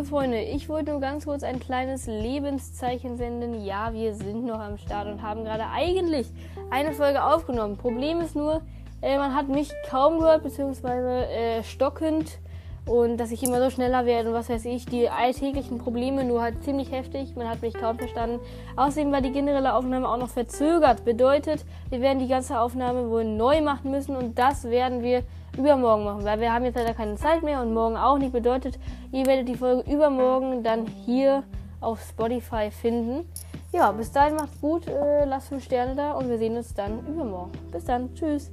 liebe Freunde, ich wollte nur ganz kurz ein kleines Lebenszeichen senden. Ja, wir sind noch am Start und haben gerade eigentlich eine Folge aufgenommen. Problem ist nur, äh, man hat mich kaum gehört, beziehungsweise äh, stockend und dass ich immer so schneller werde und was weiß ich, die alltäglichen Probleme nur halt ziemlich heftig. Man hat mich kaum verstanden. Außerdem war die generelle Aufnahme auch noch verzögert. Bedeutet, wir werden die ganze Aufnahme wohl neu machen müssen und das werden wir übermorgen machen, weil wir haben jetzt leider keine Zeit mehr und morgen auch nicht. Bedeutet, ihr werdet die Folge übermorgen dann hier auf Spotify finden. Ja, bis dahin macht's gut, äh, lasst 5 Sterne da und wir sehen uns dann übermorgen. Bis dann, tschüss.